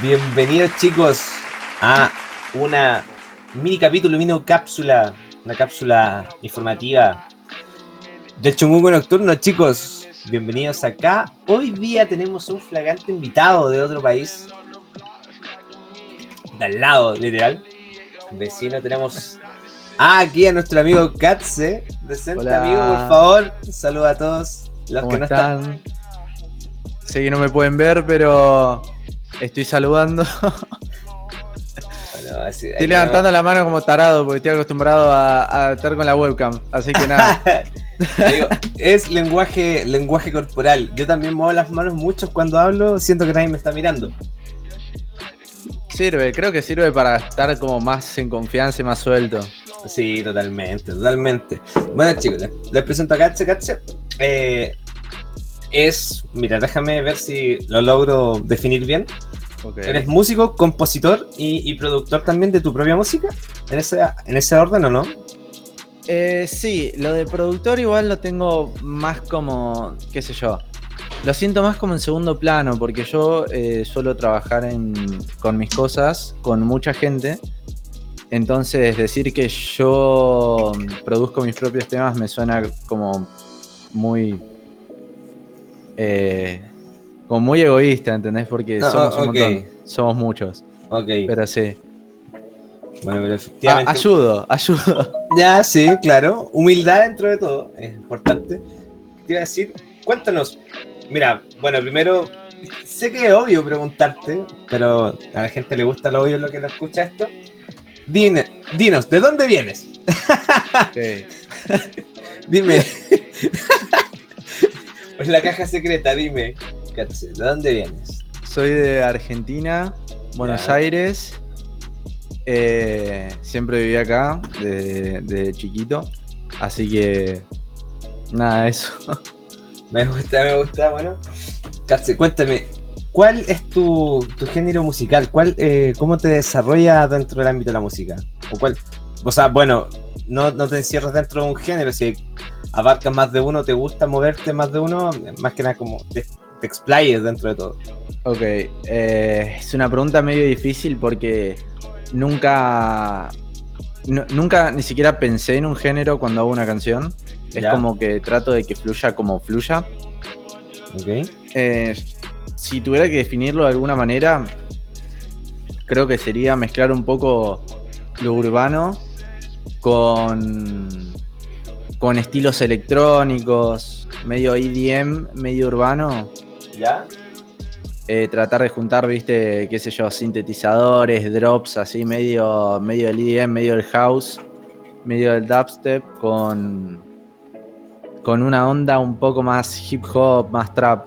Bienvenidos chicos a una mini capítulo, mini cápsula, una cápsula informativa del Chungungo Nocturno, chicos. Bienvenidos acá. Hoy día tenemos un flagrante invitado de otro país. De al lado, literal. Vecino tenemos aquí a nuestro amigo Katze. Presente amigo, por favor. Saluda a todos los ¿Cómo que no están. están? Sé que no me pueden ver, pero estoy saludando. Bueno, así- Estoy levantando la mano como tarado porque estoy acostumbrado a, a estar con la webcam. Así que nada. Digo, es lenguaje, lenguaje corporal. Yo también muevo las manos mucho cuando hablo, siento que nadie me está mirando. Sirve, creo que sirve para estar como más en confianza y más suelto. Sí, totalmente, totalmente. Bueno, chicos, les, les presento a Katze. Katze eh, es, mira, déjame ver si lo logro definir bien. Eres músico, compositor y, y productor también de tu propia música. ¿En ese, en ese orden o no? Eh, sí, lo de productor igual lo tengo más como, qué sé yo. Lo siento más como en segundo plano, porque yo eh, suelo trabajar en- con mis cosas, con mucha gente. Entonces decir que yo produzco mis propios temas me suena como muy... eh, como muy egoísta, ¿entendés? Porque Ah, somos un ok. montón, somos muchos. Ok. Pero sí. bueno, pero Ah, ayudo, ayudo. Ya, sí, claro. Humildad dentro de todo, es importante. Te iba a decir, cuéntanos. Mira, bueno, primero, sé que es obvio preguntarte, pero a la gente le gusta lo obvio lo que lo escucha esto. Dine- dinos, ¿de dónde vienes? Ok. Dime. la caja secreta, dime. ¿De dónde vienes? Soy de Argentina, Buenos Ya. Aires. Eh, siempre viví acá desde de chiquito. Así que. Nada, eso. Me gusta, me gusta, bueno. Katze, cuéntame, ¿cuál es tu, tu género musical? ¿Cuál, eh, ¿Cómo te desarrolla dentro del ámbito de la música? ¿O, cuál, o sea, bueno, no, no te encierras dentro de un género, si abarcas más de uno, te gusta moverte más de uno, más que nada como te, te explayes dentro de todo. Ok. eh, es una pregunta medio difícil porque nunca. nu- nunca ni siquiera pensé en un género cuando hago una canción. Es Ya. como que trato de que fluya como fluya. ¿Ok? Eh, si tuviera que definirlo de alguna manera, creo que sería mezclar un poco lo urbano con, con estilos electrónicos, medio EDM, medio urbano. ¿Ya? Eh, tratar de juntar, viste, qué sé yo, sintetizadores, drops, así, medio, medio del EDM, medio del house, medio del dubstep, con, con una onda un poco más hip hop, más trap.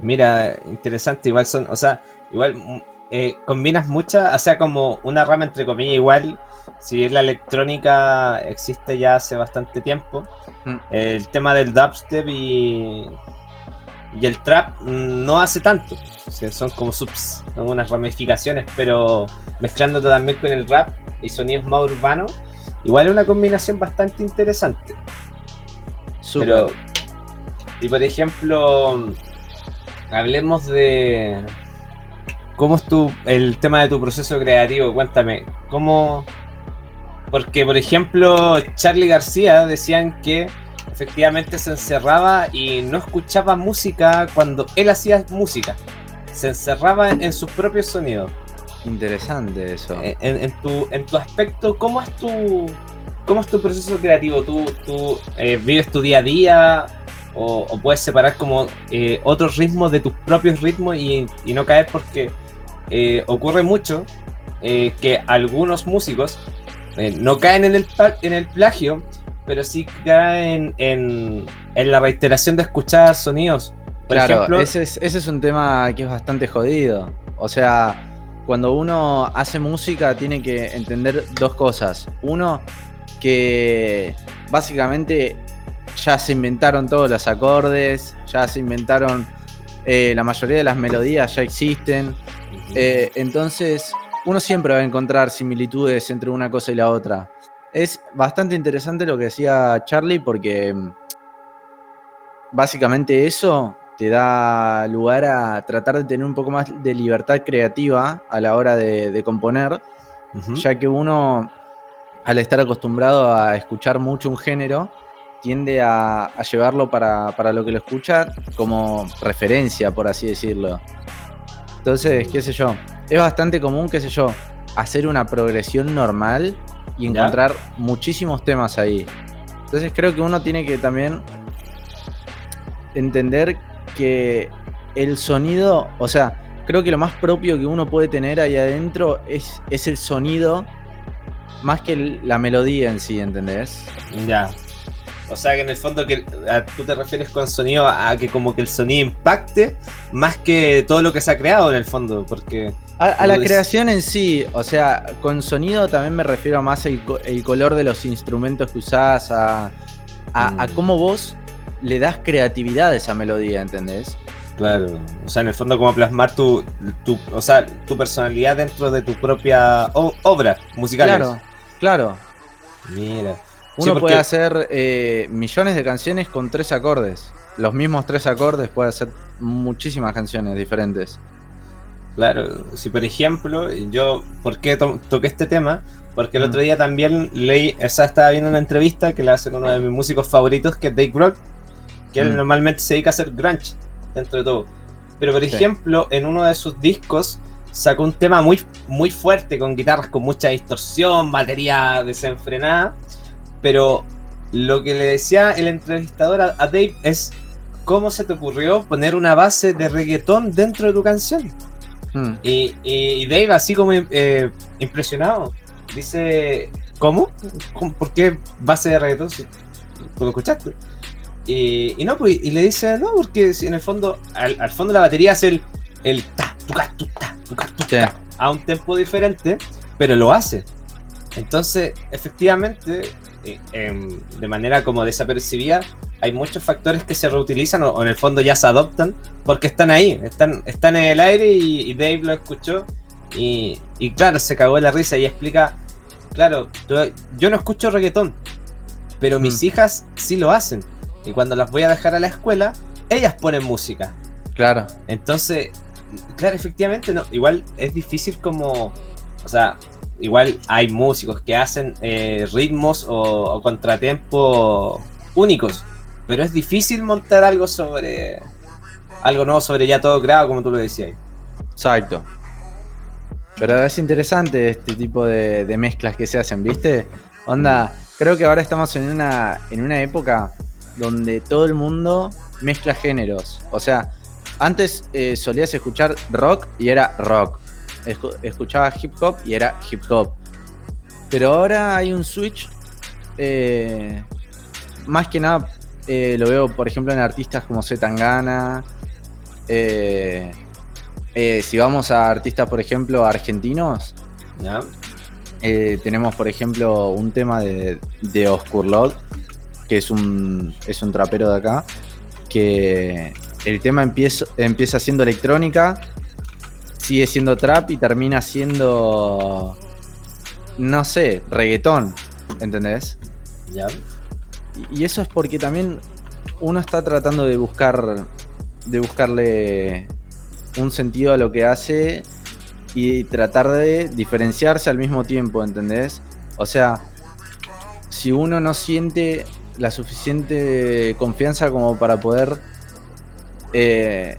Mira, interesante, igual son, o sea, igual mm, eh, combinas muchas, o sea, como una rama entre comillas, igual, si bien la electrónica existe ya hace bastante tiempo, Mm. el tema del dubstep y, y el trap mm, no hace tanto, o sea, son como subs, son unas ramificaciones, pero mezclándote también con el rap y sonidos más urbanos, igual es una combinación bastante interesante. Pero, y por ejemplo, hablemos de cómo es tu, el tema de tu proceso creativo. Cuéntame, ¿cómo? Porque, por ejemplo, Charlie García decían que efectivamente se encerraba y no escuchaba música cuando él hacía música. Se encerraba en, en sus propios sonidos. Interesante eso. En, en tu, en tu aspecto, ¿cómo es tu, cómo es tu proceso creativo? ¿Tú, tú eh, vives tu día a día o, o puedes separar como eh, otros ritmos de tus propios ritmos y, y no caer porque eh, ocurre mucho eh, que algunos músicos eh, no caen en el, en el plagio, pero sí caen en, en la reiteración de escuchar sonidos. Por claro, ejemplo, ese, es, ese es un tema que es bastante jodido. O sea, cuando uno hace música tiene que entender dos cosas. Uno, que básicamente ya se inventaron todos los acordes, ya se inventaron eh, la mayoría de las melodías, ya existen. Eh, entonces, uno siempre va a encontrar similitudes entre una cosa y la otra. Es bastante interesante lo que decía Charlie porque mm, básicamente eso te da lugar a tratar de tener un poco más de libertad creativa a la hora de, componer, ya que uno, al estar acostumbrado a escuchar mucho un género, tiende a, llevarlo para, para, lo que lo escucha como referencia, por así decirlo. Entonces, qué sé yo, es bastante común, qué sé yo, hacer una progresión normal y encontrar muchísimos temas ahí. Entonces creo que uno tiene que también entender que el sonido, o sea, creo que lo más propio que uno puede tener ahí adentro es, es el sonido más que la melodía en sí, ¿entendés? Ya. O sea que en el fondo que tú te refieres con sonido a que como que el sonido impacte más que todo lo que se ha creado en el fondo, porque... A, la creación en sí, o sea, con sonido también me refiero más el, el color de los instrumentos que usás, a, a, mm. cómo vos le das creatividad a esa melodía, ¿entendés? Claro, o sea, en el fondo como plasmar tu, tu o sea, tu personalidad dentro de tu propia obra musical. Claro, claro. Mira. Uno puede hacer eh, millones de canciones con tres acordes. Los mismos tres acordes puede hacer muchísimas canciones diferentes. Claro, si por ejemplo, yo, ¿por qué toqué este tema? Porque el otro mm. día también leí, o sea, estaba viendo una entrevista que le hace con uno de mis músicos favoritos, que es Dave Grohl, que él mm. normalmente se dedica a hacer grunge, dentro de todo. Pero por ejemplo, en uno de sus discos sacó un tema muy, muy fuerte, con guitarras con mucha distorsión, batería desenfrenada, pero lo que le decía el entrevistador a, Dave es cómo se te ocurrió poner una base de reggaetón dentro de tu canción. Hmm. Y, Dave así como eh, impresionado, dice, ¿cómo? ¿Por qué base de reggaetón? Si tú lo escuchaste. Y, no, pues, y le dice, no, porque en el fondo, al, fondo la batería es el, el ta, ta, a un tempo diferente, pero lo hace. Entonces, efectivamente, Em, de manera como desapercibida, hay muchos factores que se reutilizan o, en el fondo ya se adoptan porque están ahí, están, están en el aire y, Dave lo escuchó y, claro, se cagó la risa y explica, claro, yo no escucho reggaetón, pero mis mm. hijas sí lo hacen y cuando las voy a dejar a la escuela, ellas ponen música. Claro. Entonces, claro, efectivamente, no, igual es difícil como, o sea, igual hay músicos que hacen eh, ritmos o, contratempos únicos, pero es difícil montar algo sobre algo nuevo sobre ya todo creado, como tú lo decías. Exacto. Pero es interesante este tipo de, mezclas que se hacen, ¿viste? Onda, creo que ahora estamos en una, en una época donde todo el mundo mezcla géneros. O sea, antes eh, solías escuchar rock y era rock escuchaba hip hop y era hip hop. Pero ahora hay un switch. Eh, más que nada eh, lo veo, por ejemplo, en artistas como Zetangana. Eh, si vamos a artistas, por ejemplo, argentinos, tenemos, por ejemplo, un tema de, de Oscurlot, que es un, es un trapero de acá, que el tema empieza, empieza siendo electrónica sigue siendo trap y termina siendo, no sé, reggaetón, ¿entendés? Ya. Y eso es porque también uno está tratando de buscar, de buscarle un sentido a lo que hace y tratar de diferenciarse al mismo tiempo, ¿entendés? O sea, si uno no siente la suficiente confianza como para poder eh,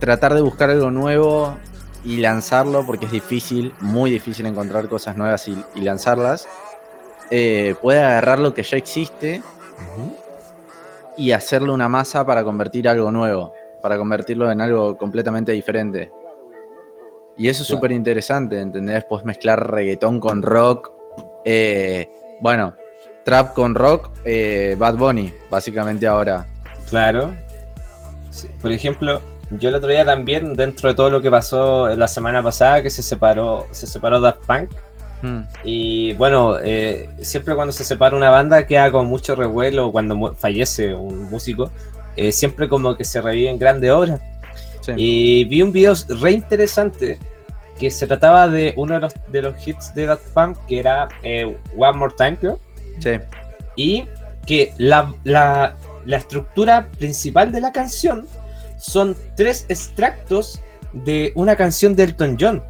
tratar de buscar algo nuevo y lanzarlo, porque es difícil, muy difícil encontrar cosas nuevas y, lanzarlas, eh, puede agarrar lo que ya existe y hacerle una masa para convertir algo nuevo, para convertirlo en algo completamente diferente. Y eso es súper interesante, ¿entendés? Puedes mezclar reggaetón con rock, eh, bueno, trap con rock, eh, Bad Bunny, básicamente ahora. Claro. Por ejemplo, yo el otro día también, dentro de todo lo que pasó la semana pasada, que se separó, se separó Daft Punk. Hmm. Y bueno, eh, siempre cuando se separa una banda queda con mucho revuelo, cuando fallece un músico, eh, siempre como que se reviven grandes obras. Y vi un video re interesante que se trataba de uno de los, de los hits de Daft Punk, que era eh, One More Time, creo. Sí. Y que la, la, la estructura principal de la canción son tres extractos de una canción de Elton John.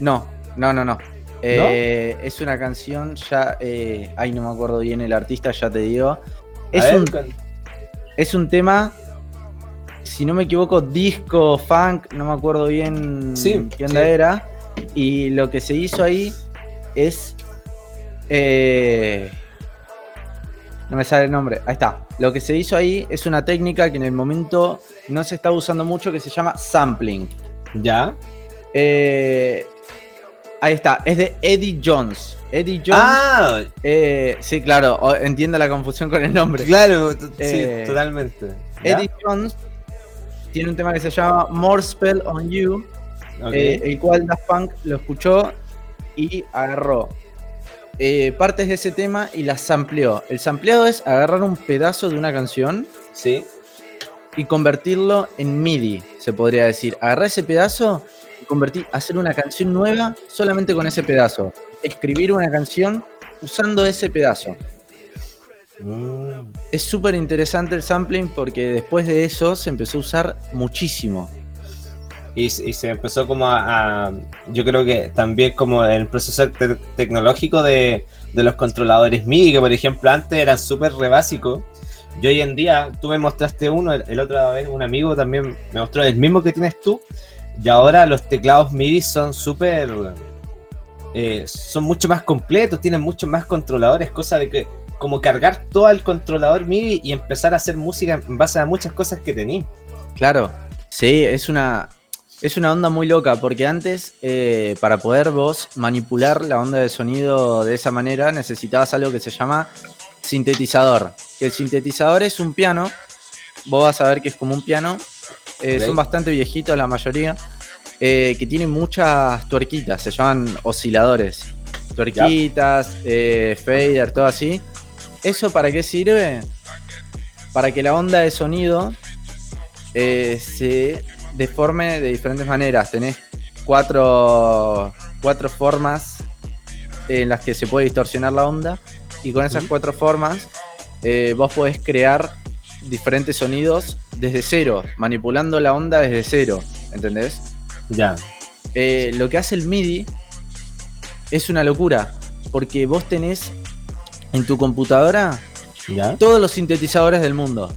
No, no, no, no. Eh, es una canción ya. Eh, ay, no me acuerdo bien el artista, ya te digo. Es, ver, un, con- es un tema, si no me equivoco, disco, funk, no me acuerdo bien Sí, qué onda sí. era. Y lo que se hizo ahí es. eh, no me sale el nombre. Ahí está. Lo que se hizo ahí es una técnica que en el momento no se está usando mucho que se llama sampling. Ya. Eh, ahí está. Es de Eddie Jones. Eddie Jones. Ah, eh, sí, claro. Entiendo la confusión con el nombre. claro, t- Eh, sí, totalmente. ¿Ya? Eddie Jones tiene un tema que se llama More Spell on You. El cual Daft Punk lo escuchó y agarró eh, partes de ese tema y las sampleó. El sampleado es agarrar un pedazo de una canción sí. y convertirlo en MIDI, se podría decir. Agarrar ese pedazo y convertir, hacer una canción nueva solamente con ese pedazo. Escribir una canción usando ese pedazo. Mm, Es súper interesante el sampling porque después de eso se empezó a usar muchísimo. Y, se empezó como a, Yo creo que también como el proceso te- tecnológico de, de los controladores MIDI, que por ejemplo antes eran súper re básicos. Y hoy en día, tú me mostraste uno, el, el otra vez un amigo también me mostró el mismo que tienes tú. Y ahora los teclados MIDI son súper. eh, son mucho más completos, tienen muchos más controladores, cosa de que. Como cargar todo el controlador MIDI y empezar a hacer música en base a muchas cosas que tenís. Claro, sí, es una, es una onda muy loca, porque antes, eh, para poder vos manipular la onda de sonido de esa manera, necesitabas algo que se llama sintetizador. Que el sintetizador es un piano, vos vas a ver que es como un piano, eh, son bastante viejitos la mayoría, eh, que tienen muchas tuerquitas, se llaman osciladores. Tuerquitas, fader, todo así. ¿Eso para qué sirve? Para que la onda de sonido se deforme de diferentes maneras. Tenés cuatro, cuatro formas en las que se puede distorsionar la onda y con esas cuatro formas eh, vos podés crear diferentes sonidos desde cero, manipulando la onda desde cero, ¿entendés? Ya. Eh, lo que hace el MIDI es una locura, porque vos tenés en tu computadora Ya. todos los sintetizadores del mundo.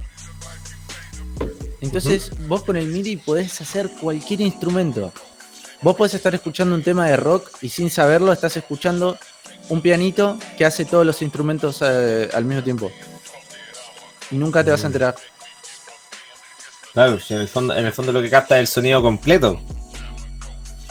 Entonces, vos con el MIDI podés hacer cualquier instrumento. Vos podés estar escuchando un tema de rock y sin saberlo estás escuchando un pianito que hace todos los instrumentos eh, al mismo tiempo. Y nunca te vas a enterar. Claro, si en el fondo, en el fondo lo que capta es el sonido completo.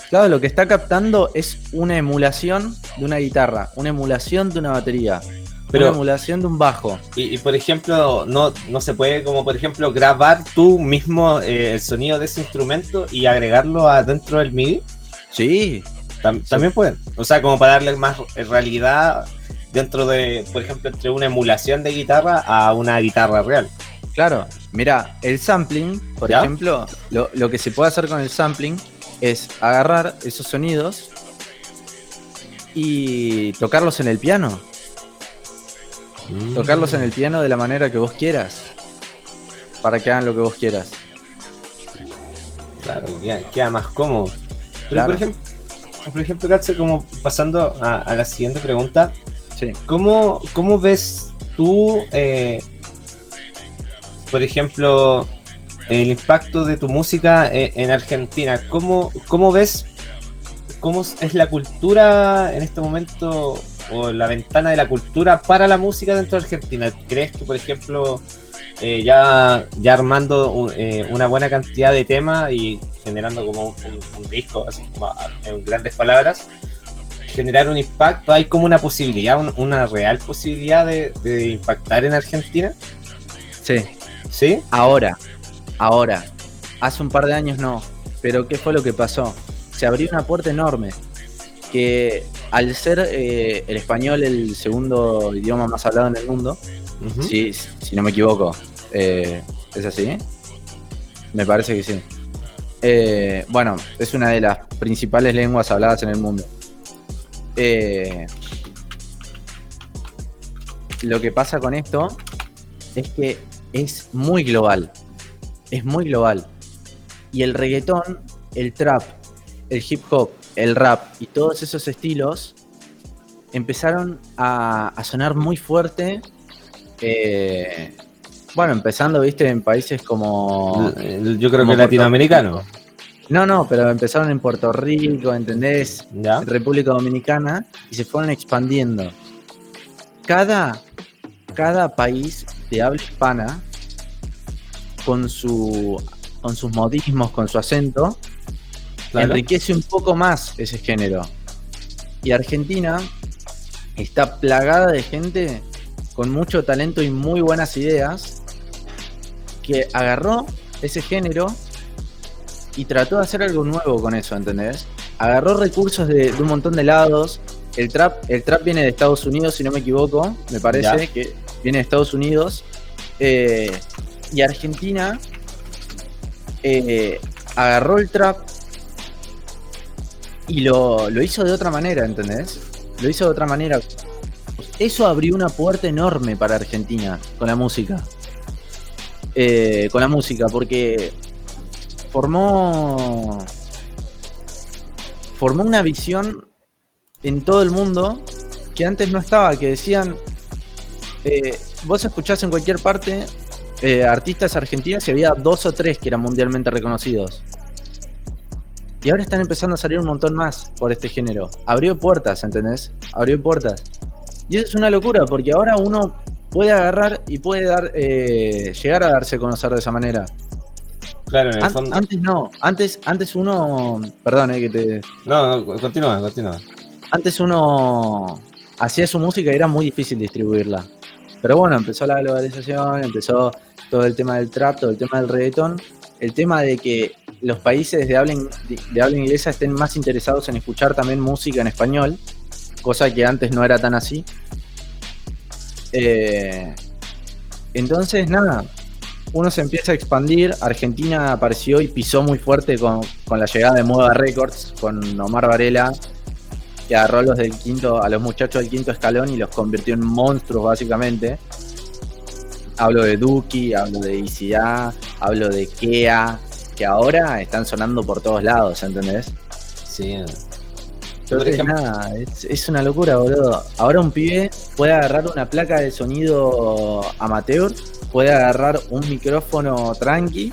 Claro, lo que está captando es una emulación de una guitarra, una emulación de una batería, Pero- una emulación de un bajo. Y, y, por ejemplo, no, no se puede como por ejemplo grabar tú mismo eh, el sonido de ese instrumento y agregarlo adentro del MIDI. Sí, Tam- También pueden. O sea, como para darle más realidad dentro de, por ejemplo, entre una emulación de guitarra a una guitarra real. Claro, mira, el sampling, por ¿Ya? ejemplo, lo, lo que se puede hacer con el sampling es agarrar esos sonidos y tocarlos en el piano. Tocarlos en el piano de la manera que vos quieras. Para que hagan lo que vos quieras. Claro, queda, queda más cómodo. Pero Claro. por ejemplo, por ejemplo, Katze, como pasando a, a la siguiente pregunta, Sí. ¿cómo, cómo ves tú, eh, por ejemplo, el impacto de tu música eh, en Argentina? ¿Cómo, cómo ves cómo es la cultura en este momento o la ventana de la cultura para la música dentro de Argentina? ¿Crees que, por ejemplo, eh, ya, ya armando un- eh, una buena cantidad de temas y generando como un, un- un disco, así como a- en grandes palabras, generar un impacto, hay como una posibilidad, un- una real posibilidad de, de impactar en Argentina, Sí. ¿sí? Ahora, ahora. Hace un par de años no. Pero ¿qué fue lo que pasó? Se abrió una puerta enorme. Que al ser eh, el español el segundo idioma más hablado en el mundo, Ujú. si, si no me equivoco, eh, ¿es así? Me parece que sí. Eh, bueno, es una de las principales lenguas habladas en el mundo. Lo que pasa con esto es que es muy global. Es muy global. Y el reggaetón, el trap, el hip hop, el rap y todos esos estilos empezaron a, sonar muy fuerte. Eh, bueno, empezando, viste, en países como. Yo creo que latinoamericano. No, no, pero empezaron en Puerto Rico, ¿entendés? República Dominicana y se fueron expandiendo. Cada, cada país de habla hispana, con, su, con sus modismos, con su acento, enriquece un poco más ese género. Y Argentina está plagada de gente con mucho talento y muy buenas ideas que agarró ese género y trató de hacer algo nuevo con eso, ¿entendés? Agarró recursos de, un montón de lados. El trap, el trap viene de Estados Unidos, si no me equivoco, me parece que viene de Estados Unidos. Eh, y Argentina eh, agarró el trap y lo, lo hizo de otra manera, ¿entendés? Lo hizo de otra manera. Eso abrió una puerta enorme para Argentina con la música. Eh, con la música, porque formó formó una visión en todo el mundo que antes no estaba, que decían, eh, vos escuchás en cualquier parte eh, artistas argentinos y había dos o tres que eran mundialmente reconocidos. Y ahora están empezando a salir un montón más por este género. Abrió puertas, ¿entendés? Abrió puertas. Y eso es una locura, porque ahora uno puede agarrar y puede dar, eh, llegar a darse a conocer de esa manera. Claro, en el fondo. Antes no, antes, antes uno. Perdón, eh, que te. No, no, continúa, continúa. Antes uno hacía su música y era muy difícil distribuirla. Pero bueno, empezó la globalización, empezó todo el tema del trap, todo el tema del reggaetón, el tema de que los países de habla, inglesa estén más interesados en escuchar también música en español, cosa que antes no era tan así. Eh, entonces, nada, uno se empieza a expandir. Argentina apareció y pisó muy fuerte con, la llegada de Moda Records, con Omar Varela, que agarró a los, del quinto, a los muchachos del quinto escalón y los convirtió en monstruos, básicamente. Hablo de Duki, hablo de ICA, hablo de Kea, que ahora están sonando por todos lados, ¿entendés? Sí. Entonces, nada, es, es, una locura, boludo. Ahora un pibe puede agarrar una placa de sonido amateur puede agarrar un micrófono tranqui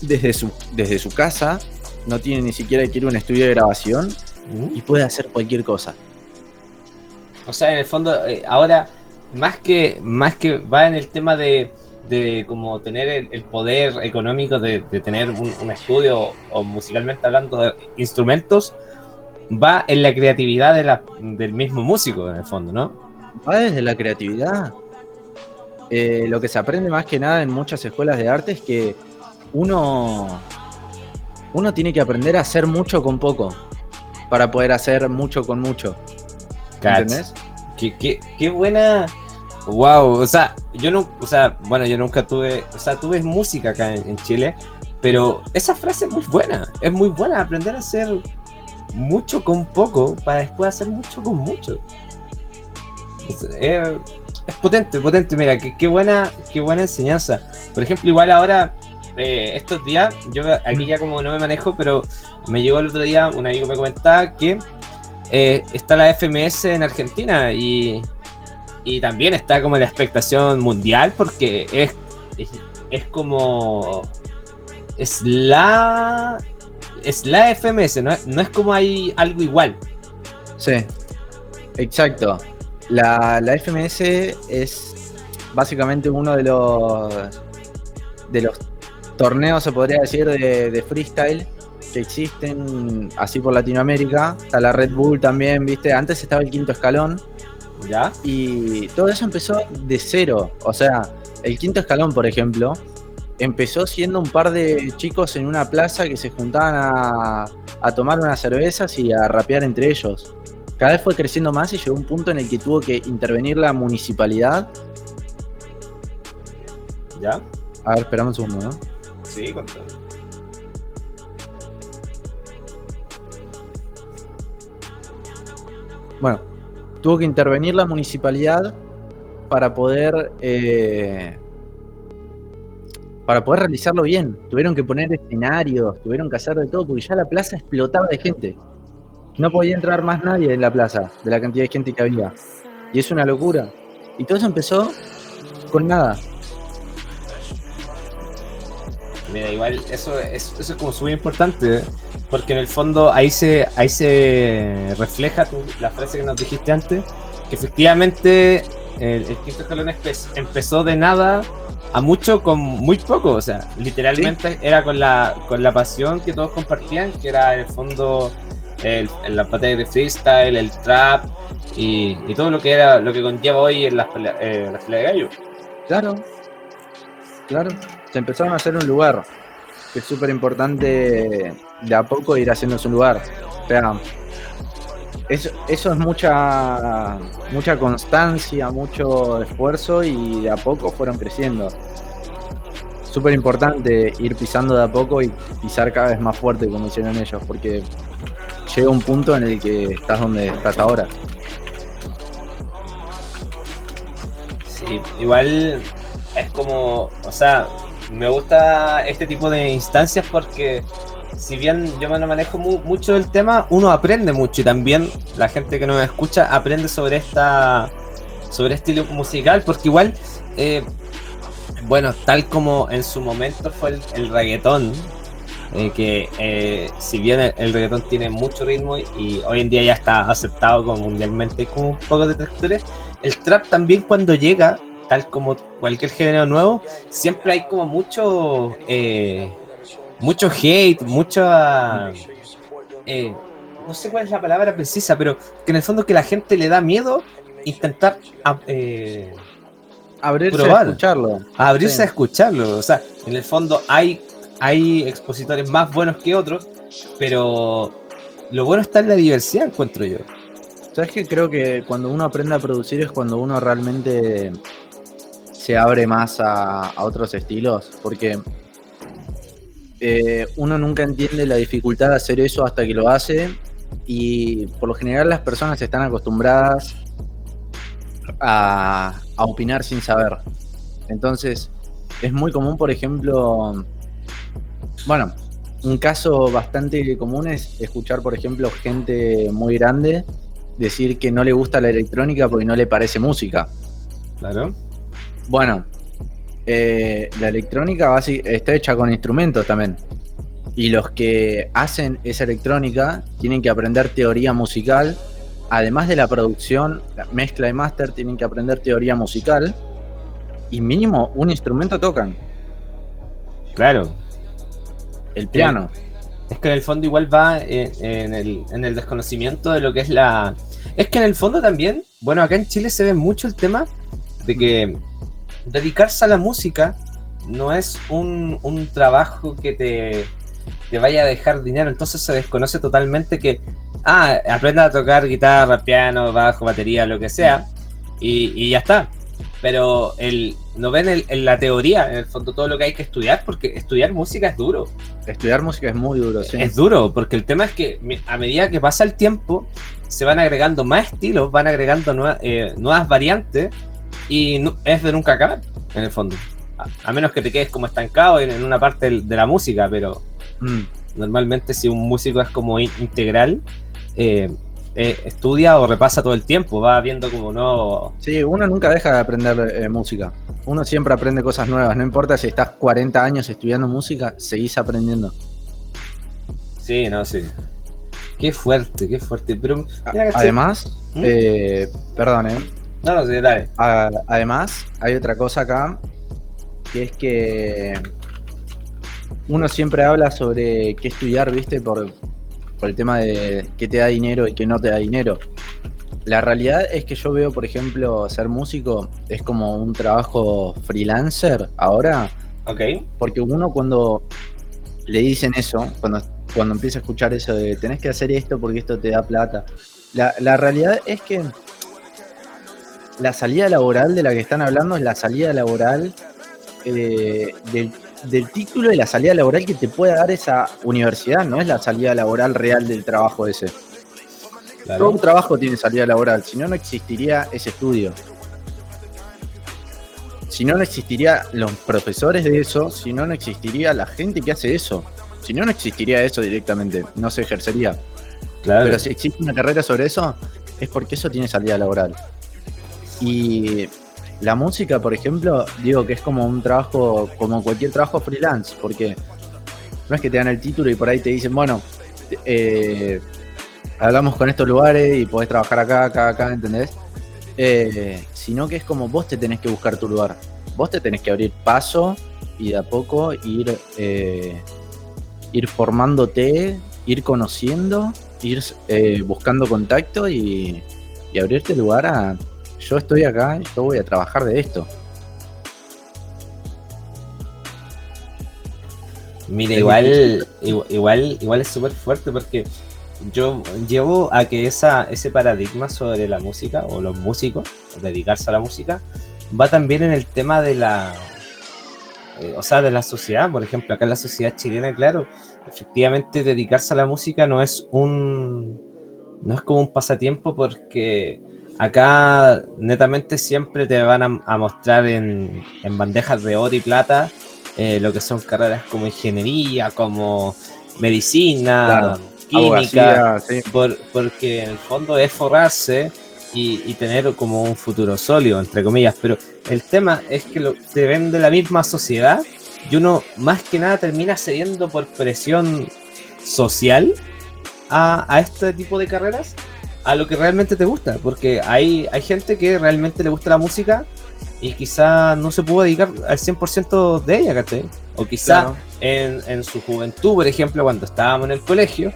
desde su, desde su casa, no tiene ni siquiera que ir a un estudio de grabación y puede hacer cualquier cosa. O sea, en el fondo, eh, ahora, más que, más que va en el tema de, de como tener el, poder económico de, tener un, estudio o musicalmente hablando de instrumentos, va en la creatividad de la, del mismo músico, en el fondo, ¿no? Va desde la creatividad. Eh, lo que se aprende más que nada en muchas escuelas de arte es que uno, uno tiene que aprender a hacer mucho con poco para poder hacer mucho con mucho. ¿Entendés? Qué, buena. Wow, o sea, yo no, o sea, bueno, yo nunca tuve, o sea, tuve música acá en, Chile, pero esa frase es muy buena, es muy buena aprender a hacer mucho con poco para después hacer mucho con mucho. Es, potente, potente, mira, qué, buena, qué buena enseñanza. Por ejemplo, igual ahora, eh, estos días, yo aquí ya como no me manejo, pero me llegó el otro día un amigo me comentaba que eh, está la FMS en Argentina y, y también está como la expectación mundial porque es, es, como es la es la FMS, no, no es como hay algo igual. Sí, exacto. La, FMS es básicamente uno de los de los torneos, se podría decir, de, freestyle que existen así por Latinoamérica. Está la Red Bull también, ¿viste? Antes estaba el quinto escalón. ¿Ya? Y todo eso empezó de cero. O sea, el quinto escalón, por ejemplo, empezó siendo un par de chicos en una plaza que se juntaban a, a tomar unas cervezas y a rapear entre ellos cada vez fue creciendo más y llegó un punto en el que tuvo que intervenir la municipalidad. ¿Ya? A ver, esperamos un segundo, ¿no? Sí, contame. Bueno, tuvo que intervenir la municipalidad para poder eh, para poder realizarlo bien. Tuvieron que poner escenarios, tuvieron que hacer de todo, porque ya la plaza explotaba de gente. No podía entrar más nadie en la plaza, de la cantidad de gente que había. Y es una locura. Y todo eso empezó con nada. Mira, igual eso es, como súper importante, ¿eh? Porque en el fondo ahí se, ahí se refleja la frase que nos dijiste antes, que efectivamente el, el quinto escalón empezó de nada a mucho con muy poco, o sea, literalmente era con la, con la pasión que todos compartían, que era en el fondo el, la batalla de freestyle, el trap y, todo lo que era lo que conlleva hoy en las peleas eh, de gallo. Claro, claro, se empezaron a hacer un lugar, que es súper importante de a poco ir haciéndose un lugar. O sea, eso, eso es mucha, mucha constancia, mucho esfuerzo y de a poco fueron creciendo. Súper importante ir pisando de a poco y pisar cada vez más fuerte, como hicieron ellos, porque llega un punto en el que estás donde estás ahora. Sí, igual es como, o sea, me gusta este tipo de instancias porque si bien yo me manejo mucho del tema, uno aprende mucho y también la gente que nos escucha aprende sobre esta sobre este estilo musical, porque igual, eh, bueno, tal como en su momento fue el, reggaetón, eh, que eh, si bien el, reggaetón tiene mucho ritmo y, hoy en día ya está aceptado como mundialmente como un poco de texturas, el trap también cuando llega, tal como cualquier género nuevo, siempre hay como mucho mucho hate, mucha... Eh, no sé cuál es la palabra precisa, pero que en el fondo que la gente le da miedo intentar eh, abrirse a escucharlo. abrirse a escucharlo. O sea, en el fondo hay, hay expositores más buenos que otros, pero lo bueno está en la diversidad, encuentro yo. ¿Sabes que Creo que cuando uno aprende a producir es cuando uno realmente se abre más a, a otros estilos, porque eh, uno nunca entiende la dificultad de hacer eso hasta que lo hace y por lo general las personas están acostumbradas a, opinar sin saber. Entonces, es muy común, por ejemplo, bueno, un caso bastante común es escuchar, por ejemplo, gente muy grande decir que no le gusta la electrónica porque no le parece música. Claro. Bueno, eh, la electrónica está hecha con instrumentos también. Y los que hacen esa electrónica tienen que aprender teoría musical. Además de la producción, la mezcla y máster, tienen que aprender teoría musical. Y mínimo un instrumento tocan. Claro. El piano. Es que en el fondo igual va en, el, en el desconocimiento de lo que es la... Es que en el fondo también, bueno, acá en Chile se ve mucho el tema de que dedicarse a la música no es un, trabajo que te, te, vaya a dejar dinero, entonces se desconoce totalmente que, ah, aprenda a tocar guitarra, piano, bajo, batería, lo que sea, y, ya está. Pero el, no ven en la teoría, en el fondo, todo lo que hay que estudiar, porque estudiar música es duro. Estudiar música es muy duro, sí. Es duro, porque el tema es que a medida que pasa el tiempo, se van agregando más estilos, van agregando eh, nuevas variantes, y es de nunca acabar, en el fondo. A, menos que te quedes como estancado en, una parte de, la música, pero mm, normalmente si un músico es como integral, eh, eh, estudia o repasa todo el tiempo, va viendo como no... Sí, uno nunca deja de aprender eh, música. Uno siempre aprende cosas nuevas, no importa si estás 40 años estudiando música, seguís aprendiendo. Sí, no, sí. Qué fuerte, qué fuerte. Pero, Además, ¿Mm? perdón, ¿eh? No, no, sí, dale. Además, hay otra cosa acá, que es que uno siempre habla sobre qué estudiar, ¿viste? Por, por el tema de qué te da dinero y qué no te da dinero. La realidad es que yo veo, por ejemplo, ser músico es como un trabajo freelancer ahora. Ok. Porque uno cuando le dicen eso, cuando, cuando empieza a escuchar eso de tenés que hacer esto porque esto te da plata, la, la realidad es que la salida laboral de la que están hablando es la salida laboral eh, del, título de la salida laboral que te puede dar esa universidad, no es la salida laboral real del trabajo ese. Todo un trabajo tiene salida laboral, si no, no existiría ese estudio. Si no, no existiría los profesores de eso, si no, no existiría la gente que hace eso. Si no, no existiría eso directamente, no se ejercería. Claro. Pero si existe una carrera sobre eso, es porque eso tiene salida laboral. Y la música, por ejemplo, digo que es como un trabajo, como cualquier trabajo freelance, porque no es que te dan el título y por ahí te dicen, bueno, eh, hablamos con estos lugares y podés trabajar acá, acá, acá, ¿entendés? Eh, sino que es como vos te tenés que buscar tu lugar. Vos te tenés que abrir paso y de a poco ir, eh, ir formándote, ir conociendo, ir eh, buscando contacto y, y abrirte lugar a yo estoy acá yo voy a trabajar de esto. Mira, igual, igual, igual es súper fuerte porque yo llevo a que esa, ese paradigma sobre la música o los músicos, dedicarse a la música, va también en el tema de la, eh, o sea, de la sociedad. Por ejemplo, acá en la sociedad chilena, claro, efectivamente dedicarse a la música no es un, no es como un pasatiempo porque acá netamente siempre te van a, a mostrar en, en bandejas de oro y plata eh, lo que son carreras como ingeniería, como medicina, Claro, química, Abogacía, sí. por- porque en el fondo es forrarse y, y tener como un futuro sólido, entre comillas, pero el tema es que lo, te vende la misma sociedad y uno más que nada termina cediendo por presión social a, a este tipo de carreras a lo que realmente te gusta, porque hay, hay gente que realmente le gusta la música y quizá no se pudo dedicar al 100% de ella, ¿cachai? O quizá Claro. en, en su juventud, por ejemplo, cuando estábamos en el colegio,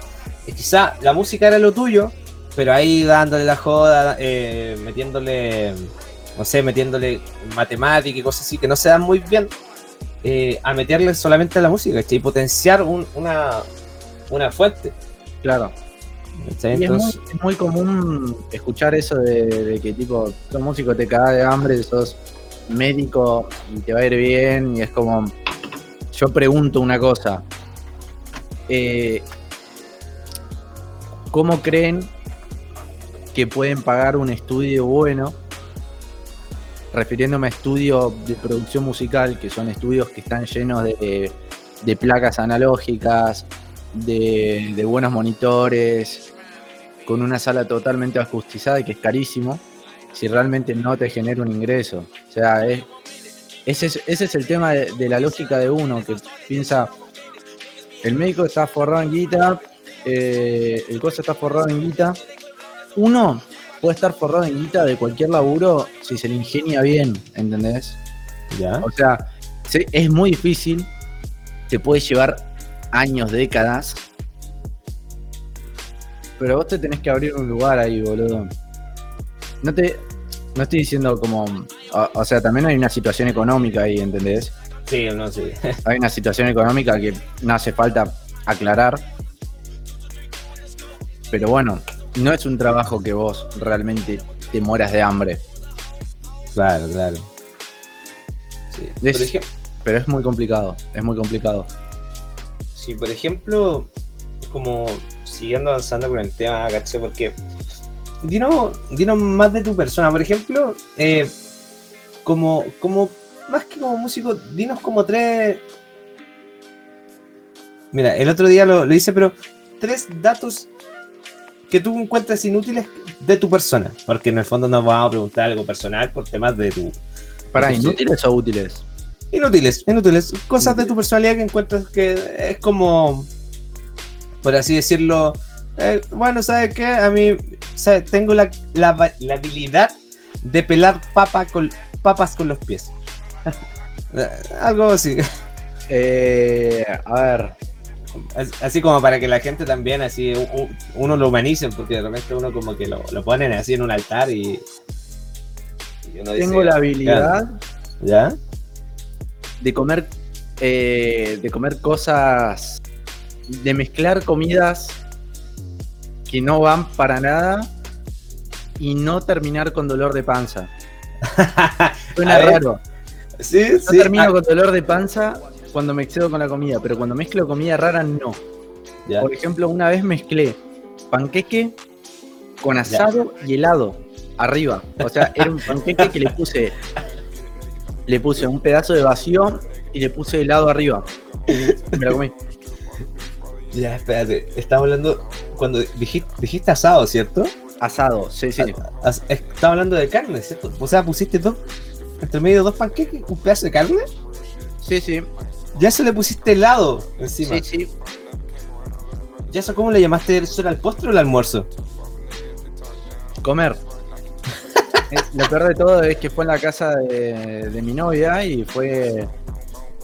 eh, quizá la música era lo tuyo, pero ahí dándole la joda, eh, metiéndole, no sé, metiéndole matemática y cosas así que no se dan muy bien, eh, a meterle solamente a la música, ¿cachai? Y potenciar un- una, una fuente. Claro. Es, muy, Entonces, es muy común escuchar eso de, de que tipo, sos músico, te cagas de hambre, sos médico y te va a ir bien. Y es como, yo pregunto una cosa. eh, ¿Cómo creen que pueden pagar un estudio bueno? Refiriéndome a estudios de producción musical, que son estudios que están llenos de, de placas analógicas, de, de buenos monitores, con una sala totalmente acustizada y que es carísimo, si realmente no te genera un ingreso. O sea, es- ese, es, ese es el tema de, de la lógica de uno, que piensa, el médico está forrado en guita, eh, el coso está forrado en guita. Uno puede estar forrado en guita de cualquier laburo si se le ingenia bien, ¿entendés? ¿ya? O sea, se- es muy difícil, te puede llevar años, décadas, pero vos te tenés que abrir un lugar ahí, boludo. No te, no estoy diciendo como, o, o sea, también hay una situación económica ahí, ¿entendés? Sí, no sé. Hay una situación económica que no hace falta aclarar, pero bueno, no es un trabajo que vos realmente te mueras de hambre, claro, claro. Sí. Es- pero es muy complicado, es muy complicado. Si por ejemplo, como siguiendo avanzando con el tema, ¿cachai? Porque dinos, dinos más de tu persona, por ejemplo, eh, como, como, más que como músico, dinos como tres. Mira, el otro día lo, lo hice, pero tres datos que tú encuentras inútiles de tu persona, porque en el fondo nos vamos a preguntar algo personal por temas de tu, ¿Para inútiles o útiles? Inútiles, inútiles. Cosas de tu personalidad que encuentras que es como, por así decirlo, eh, bueno, ¿sabes qué? A mí, ¿sabes? Tengo la, la, la habilidad de pelar papa con, papas con los pies. Eh, Algo así. Eh, a ver, As- Así como para que la gente también, así, uno lo humanice, porque de repente uno como que lo, lo ponen así en un altar y... y uno dice, tengo la habilidad ¿Ya? De comer eh, de comer cosas de mezclar comidas que no van para nada y no terminar con dolor de panza. Suena raro. Sí, No sí. termino ah, con dolor de panza cuando me excedo con la comida, pero cuando mezclo comida rara no. Por ejemplo, una vez mezclé panqueque con asado y helado arriba. O sea, era un panqueque que le puse le puse un pedazo de vacío y le puse helado arriba. Me lo comí. Ya, espérate. Estamos hablando. Cuando dijiste, dijiste asado, ¿cierto? Asado, sí, sí. A- as- Estaba hablando de carne, ¿cierto? O sea, pusiste dos. Entre medio dos panqueques, un pedazo de carne. Sí, sí. Ya se le pusiste helado encima. Sí, sí. ¿Ya eso cómo le llamaste? ¿Eso era el postre o el almuerzo? Comer. Eh, Lo peor de todo es que fue en la casa de, de mi novia y fue.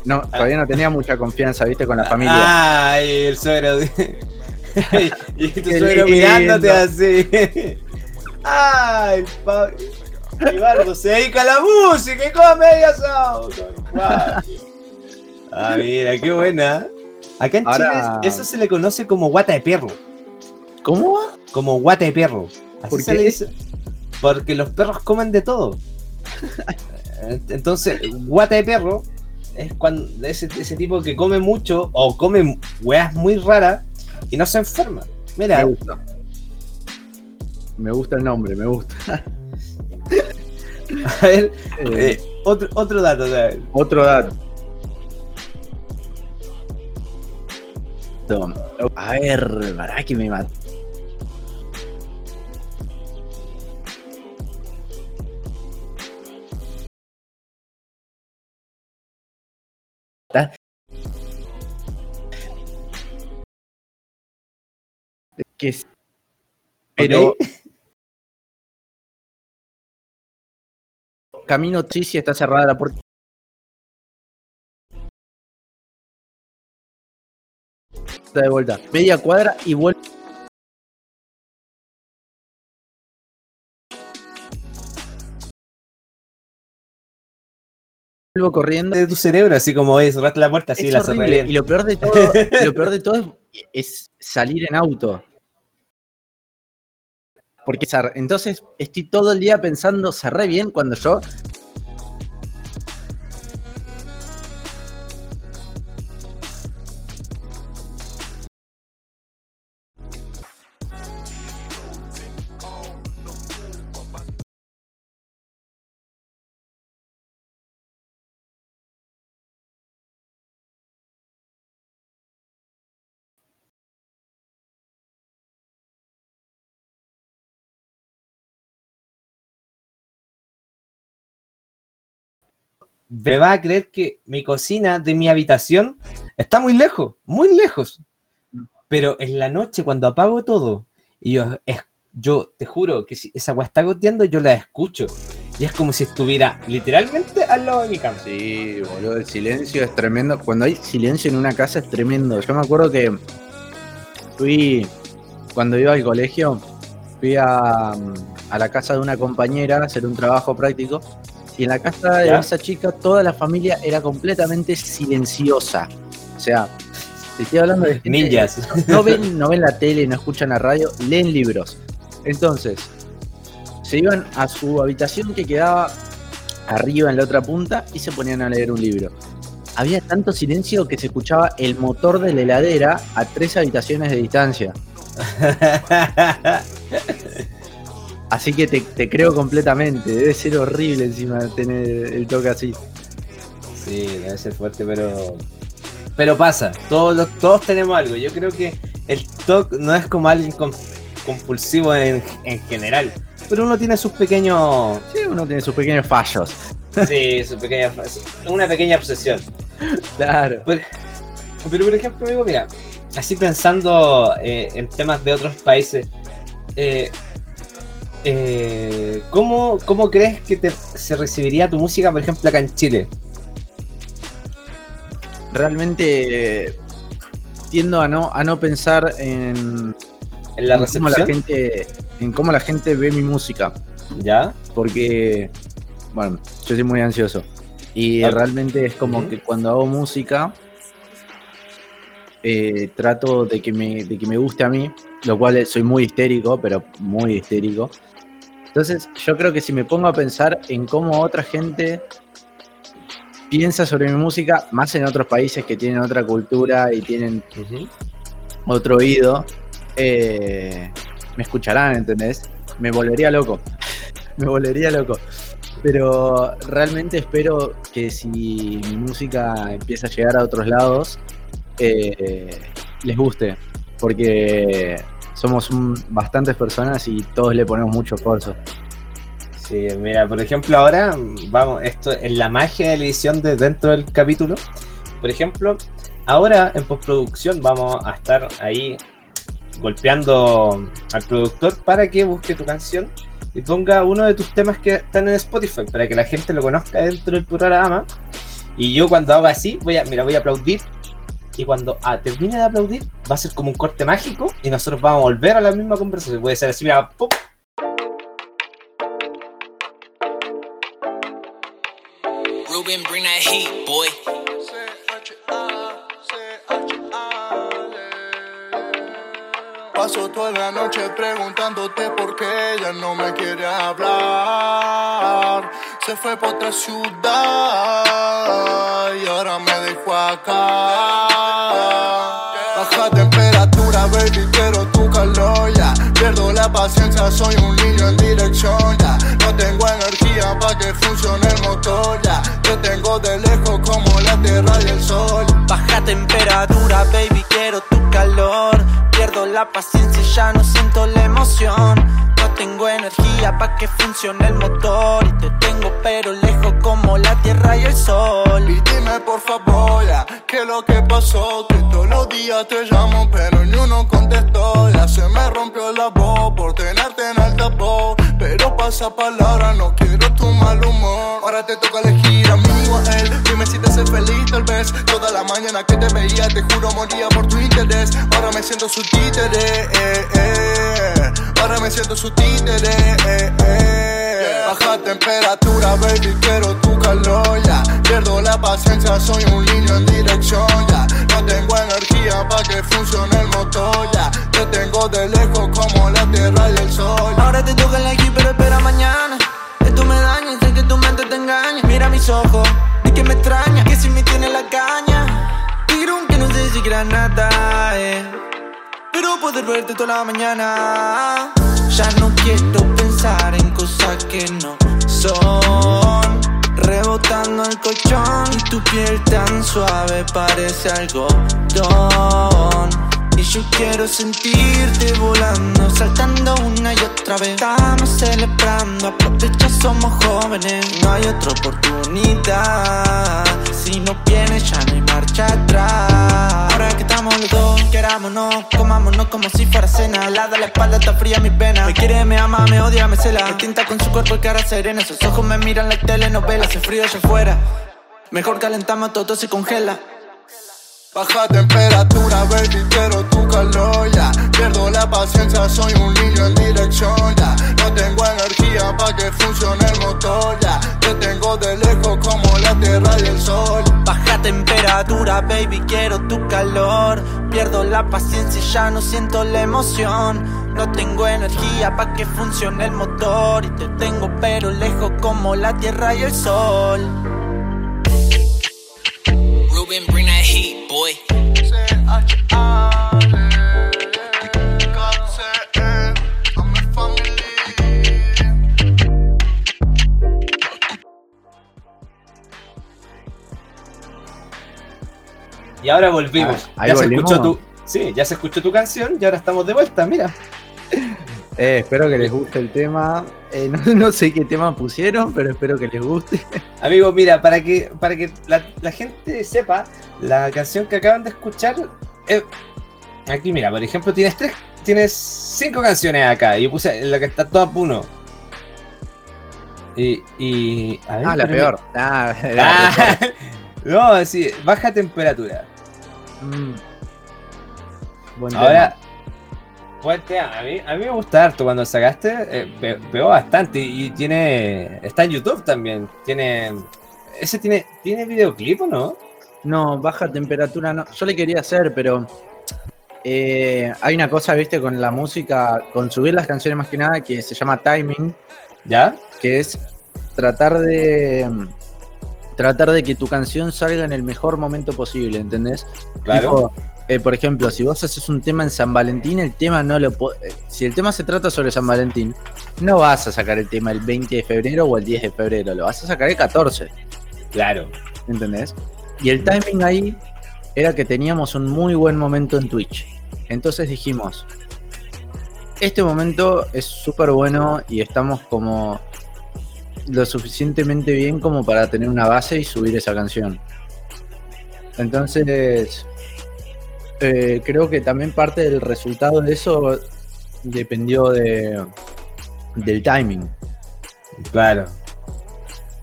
No, todavía no tenía mucha confianza, viste, con la familia. Ay, el suegro. y tu Qué suegro lindo. mirándote así. Ay, pa... Eduardo se dedica a la música y come medio asado. Guau. Ah, mira, qué buena. Acá en Ahora- Chile eso se le conoce como guata de perro. ¿Cómo? Como guata de perro. Así ¿Por se qué? le dice. Porque los perros comen de todo. Entonces, guata de perro es cuando ese, ese tipo que come mucho o come weas muy raras y no se enferma. Me Mira, gusta. Me gusta el nombre, me gusta. a ver, Eh, eh, otro, otro dato. a ver. Otro dato. A ver, para que me mata. Que es- Pero. Ok. Camino Trisi está cerrada la puerta. de vuelta. Media cuadra y vuelvo. Vuelvo corriendo. De tu cerebro, así como es, la puerta, así Es la. Y lo peor de todo, lo peor de todo es, es salir en auto. Porque entonces estoy todo el día pensando, cerré bien cuando yo. Me va a creer que mi cocina de mi habitación está muy lejos, muy lejos. Pero en la noche, cuando apago todo, y yo, es- yo te juro que si esa agua está goteando, yo la escucho. Y es como si estuviera literalmente al lado de mi cama. Sí, boludo, el silencio es tremendo. Cuando hay silencio en una casa es tremendo. Yo me acuerdo que fui, cuando iba al colegio, fui a, a la casa de una compañera a hacer un trabajo práctico. Y en la casa de ¿Ya? esa chica, toda la familia era completamente silenciosa. O sea, te estoy hablando de Ninjas. no ven, no ven la tele, no escuchan la radio, leen libros. Entonces, se iban a su habitación que quedaba arriba en la otra punta y se ponían a leer un libro. Había tanto silencio que se escuchaba el motor de la heladera a tres habitaciones de distancia. Así que te, te creo completamente. Debe ser horrible encima tener el toque así. Sí, debe ser fuerte, pero. Pero pasa, todos, todos tenemos algo. Yo creo que el TOC no es como alguien com- compulsivo en, en general, pero uno tiene sus pequeños. Sí, uno tiene sus pequeños fallos. Sí, sus pequeñas. Una pequeña obsesión. Claro. Pero, pero, por ejemplo, amigo, mira, así pensando eh, en temas de otros países, eh, eh, ¿cómo, cómo crees que te- se recibiría tu música, por ejemplo, acá en Chile? Realmente eh, tiendo a no, a no pensar en, ¿En la en cómo la gente en cómo la gente ve mi música. ¿Ya? porque bueno yo soy muy ansioso. Y realmente es como que cuando hago música eh, trato de que me de que me guste a mí lo cual soy muy histérico pero muy histérico entonces yo creo que si me pongo a pensar en cómo otra gente piensa sobre mi música más en otros países que tienen otra cultura y tienen otro oído, eh, me escucharán, ¿entendés? Me volvería loco. me volvería loco. Pero realmente espero que si mi música empieza a llegar a otros lados, eh, les guste. Porque somos bastantes personas y todos le ponemos mucho esfuerzo. Sí, mira, por ejemplo, ahora vamos, esto es la magia de la edición de dentro del capítulo. Por ejemplo, ahora en postproducción vamos a estar ahí golpeando al productor para que busque tu canción y ponga uno de tus temas que están en Spotify para que la gente lo conozca dentro del programa. Y yo cuando haga así, voy a, mira, voy a aplaudir. Y cuando ah, termine de aplaudir, va a ser como un corte mágico y nosotros vamos a volver a la misma conversación. Puede ser así, mira, ¡pum! Ruben, bring that heat, boy. Paso toda la noche preguntándote por qué ella no me quiere hablar. Se fue por otra ciudad y ahora me dejó acá. Baja temperatura, baby, quiero tu calor ya. Pierdo la paciencia, soy un niño en dirección ya. No tengo energía para que funcione el motor ya. Te tengo de lejos como la tierra y el sol. Baja temperatura, baby, quiero tu calor pierdo la paciencia y ya no siento la emoción. No tengo energía para que funcione el motor. Y te tengo pero lejos como la tierra y el sol. Y dime por favor ya, qué es lo que pasó. Que todos los días te llamo pero ni uno contestó. Ya se me rompió la voz por tenerte en altavoz. Pero pasa palabra, no quiero tu mal humor. Ahora te toca elegir amigo a él. Dime si te hace feliz tal vez. Toda la mañana que te veía, te juro moría por tu interés. Ahora me siento su títere, eh, eh. Ahora me siento su títere, eh, eh. Baja temperatura, baby, quiero tu calor, ya. Pierdo la paciencia, soy un niño en dirección, ya. No tengo energía para que funcione el motor, ya. Te tengo de lejos poder verte toda la mañana. Ya no quiero pensar en cosas que no son. Rebotando el colchón y tu piel tan suave parece algodón. Y yo quiero sentirte volando, saltando una y otra vez. Estamos celebrando, aprovecha, somos jóvenes. No hay otra oportunidad. Si no vienes, ya no marcha atrás. Ahora que estamos los dos, querámonos, comámonos como si fuera cena. La de la espalda está fría mi pena. Me quiere, me ama, me odia, me cela. Me tinta con su cuerpo y cara serena. Sus ojos me miran la telenovela, hace frío allá afuera. Mejor calentamos, todo se congela. Baja temperatura, baby, quiero tu calor, ya. Pierdo la paciencia, soy un niño en dirección, ya. No tengo energía para que funcione el motor, ya. Te tengo de lejos como la tierra y el sol. Baja temperatura, baby, quiero tu calor. Pierdo la paciencia y ya no siento la emoción. No tengo energía para que funcione el motor. Y te tengo pero lejos como la tierra y el sol. Ruben, bring that heat, boy. Y ahora volvimos. Ah, ya se volvimos. escuchó tu, sí, ya se escuchó tu canción y ahora estamos de vuelta, mira. Eh, espero que les guste el tema. Eh, no, no sé qué tema pusieron, pero espero que les guste. Amigos, mira, para que, para que la, la gente sepa, la canción que acaban de escuchar, eh, aquí mira, por ejemplo, tienes tres, tienes cinco canciones acá, y yo puse la que está top 1. Y, y, a ver, Ah, la peor. Ah, la Ah, no, sí, baja temperatura. Mm. Ahora, buen tema. A mí, a mí me gusta harto cuando sacaste, eh, pegó bastante y tiene, está en YouTube también. Tiene, ese tiene, tiene videoclip o no? No, baja temperatura no. Yo le quería hacer, pero eh, hay una cosa, viste, con la música, con subir las canciones más que nada, que se llama timing, ¿Ya? que es tratar de tratar de que tu canción salga en el mejor momento posible, ¿entendés? Claro. Tipo, eh, por ejemplo, si vos haces un tema en San Valentín, el tema no lo eh, Si el tema se trata sobre San Valentín, no vas a sacar el tema el 20 de febrero o el 10 de febrero, lo vas a sacar el 14, Claro. ¿entendés? Y el timing ahí era que teníamos un muy buen momento en Twitch. Entonces dijimos, este momento es súper bueno y estamos como lo suficientemente bien como para tener una base y subir esa canción. Entonces, eh, creo que también parte del resultado de eso dependió de, del timing. Claro.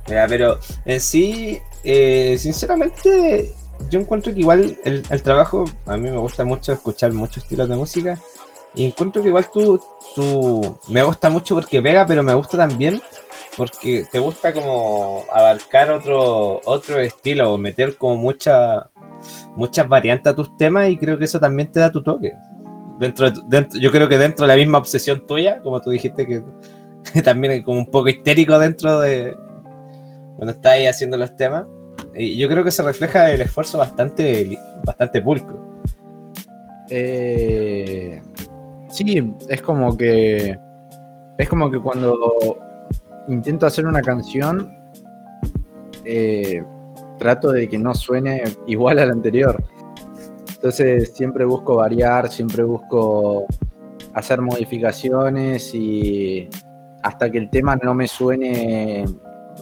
Ya, pero en sí, eh, sinceramente, yo encuentro que igual el, el trabajo, a mí me gusta mucho escuchar muchos estilos de música. Y encuentro que igual tú, tú, me gusta mucho porque pega, pero me gusta también porque te gusta como abarcar otro, otro estilo o meter como mucha, muchas variantes a tus temas y creo que eso también te da tu toque. Dentro, de dentro, yo creo que dentro de la misma obsesión tuya, como tú dijiste que también es como un poco histérico dentro de cuando estás ahí haciendo los temas. Y yo creo que se refleja el esfuerzo bastante, bastante pulcro. Eh, sí, es como que. Es como que cuando intento hacer una canción, eh, trato de que no suene igual a la anterior. Entonces siempre busco variar, siempre busco hacer modificaciones y hasta que el tema no me suene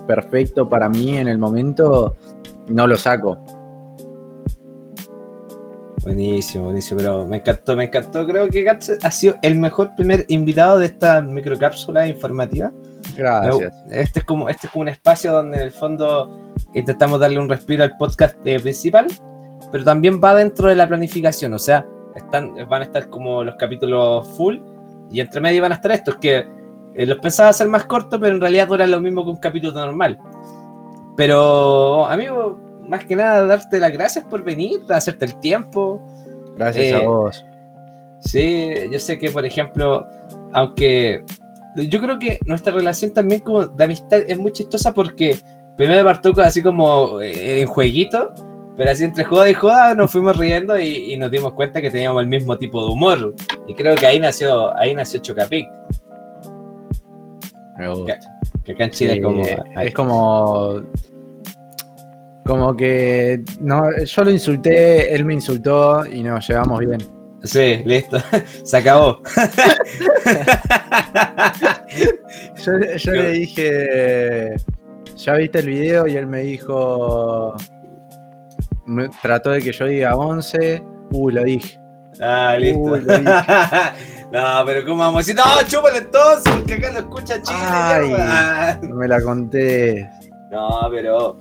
perfecto para mí en el momento, no lo saco. Buenísimo, buenísimo, pero me encantó, me encantó. Creo que Gats ha sido el mejor primer invitado de esta microcápsula informativa. Gracias. Este es como, este es como un espacio donde en el fondo intentamos darle un respiro al podcast eh, principal, pero también va dentro de la planificación, o sea, están, van a estar como los capítulos full y entre medio van a estar estos que eh, los pensaba hacer más cortos, pero en realidad duran lo mismo que un capítulo normal. Pero, amigo, más que nada, darte las gracias por venir, hacerte el tiempo. Gracias Eh, a vos. Sí, yo sé que, por ejemplo, aunque yo creo que nuestra relación también como de amistad es muy chistosa porque primero partió con- así como eh, en jueguito, pero así entre joda y joda nos fuimos riendo y, y nos dimos cuenta que teníamos el mismo tipo de humor. Y creo que ahí nació, ahí nació Chocapic, Me gusta. que acá en Chile Sí, es como... es como como que no yo lo insulté él me insultó y nos llevamos bien Sí, listo, se acabó. yo, yo le dije ya viste el video y él me dijo me trató de que yo diga 11 uy lo dije Ah, listo. Lo dije. no, pero ¿cómo vamos a decir? No, chúpalo entonces, porque acá lo escucha Chile. Ay. mierda. no me la conté No, pero,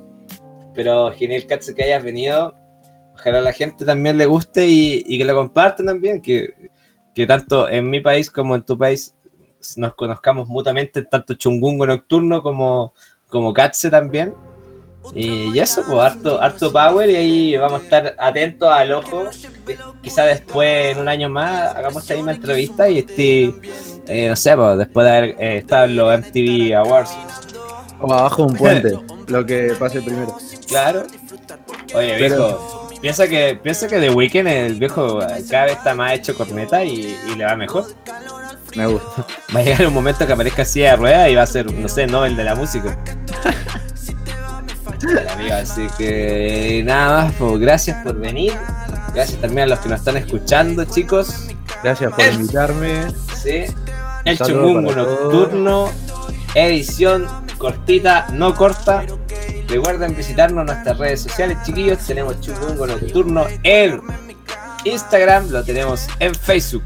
pero genial, Katsu, que hayas venido. Ojalá a la gente también le guste y, y que lo compartan también, que, que tanto en mi país como en tu país nos conozcamos mutuamente, tanto Chungungo Nocturno como, como Katse también. Y, y eso, pues harto, harto power y ahí vamos a estar atentos al ojo. Quizá después, en un año más, hagamos esta misma entrevista y este, eh, no sé, pues, después de haber eh, estado en los MTV Awards. o abajo de un puente lo que pase primero Claro. Oye, Pero- viejo, piensa que, piensa que The Weeknd, el viejo, cada vez está más hecho corneta y, y le va mejor. me gusta Va a llegar un momento que aparezca así de rueda y va a ser, no sé, Nobel de la música. Así que nada más, pues, gracias por venir. Gracias también a los que nos están escuchando, chicos. gracias por invitarme Sí. El todos. Nocturno, edición cortita, no corta. Recuerden visitarnos en nuestras redes sociales, chiquillos. Tenemos Chungungo Nocturno en Instagram, lo tenemos en Facebook.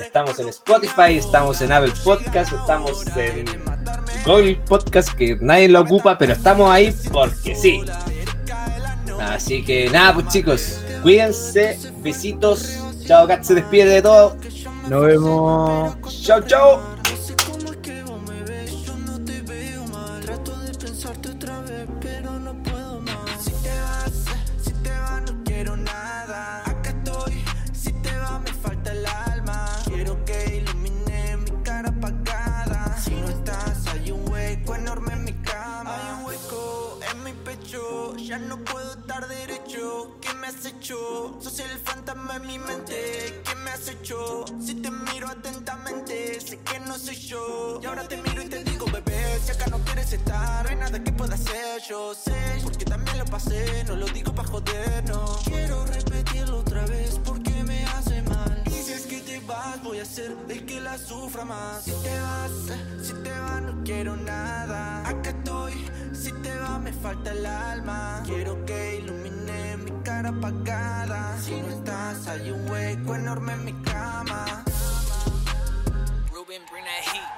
Estamos en Spotify, estamos en Apple Podcast, estamos en Google Podcast, que nadie lo ocupa, pero estamos ahí porque sí. Así que nada, pues chicos, cuídense, besitos. Chao, Kat se despide de todo. nos vemos Chao, chao. Si te miro atentamente, sé que no soy yo. Y ahora te miro y te digo, bebé, si acá no quieres estar, no hay nada que pueda hacer. Yo sé, porque también lo pasé, no lo digo pa' joder, no. Quiero repetirlo otra vez porque me hace mal. Y si es que te vas, voy a ser el que la sufra más. Si te vas, si te vas, no quiero nada. Acá estoy, si te vas, me falta el alma. Quiero que ilumine mi cara apagada. Si no estás, hay un hueco enorme en mi cama. Ruben, bring that heat.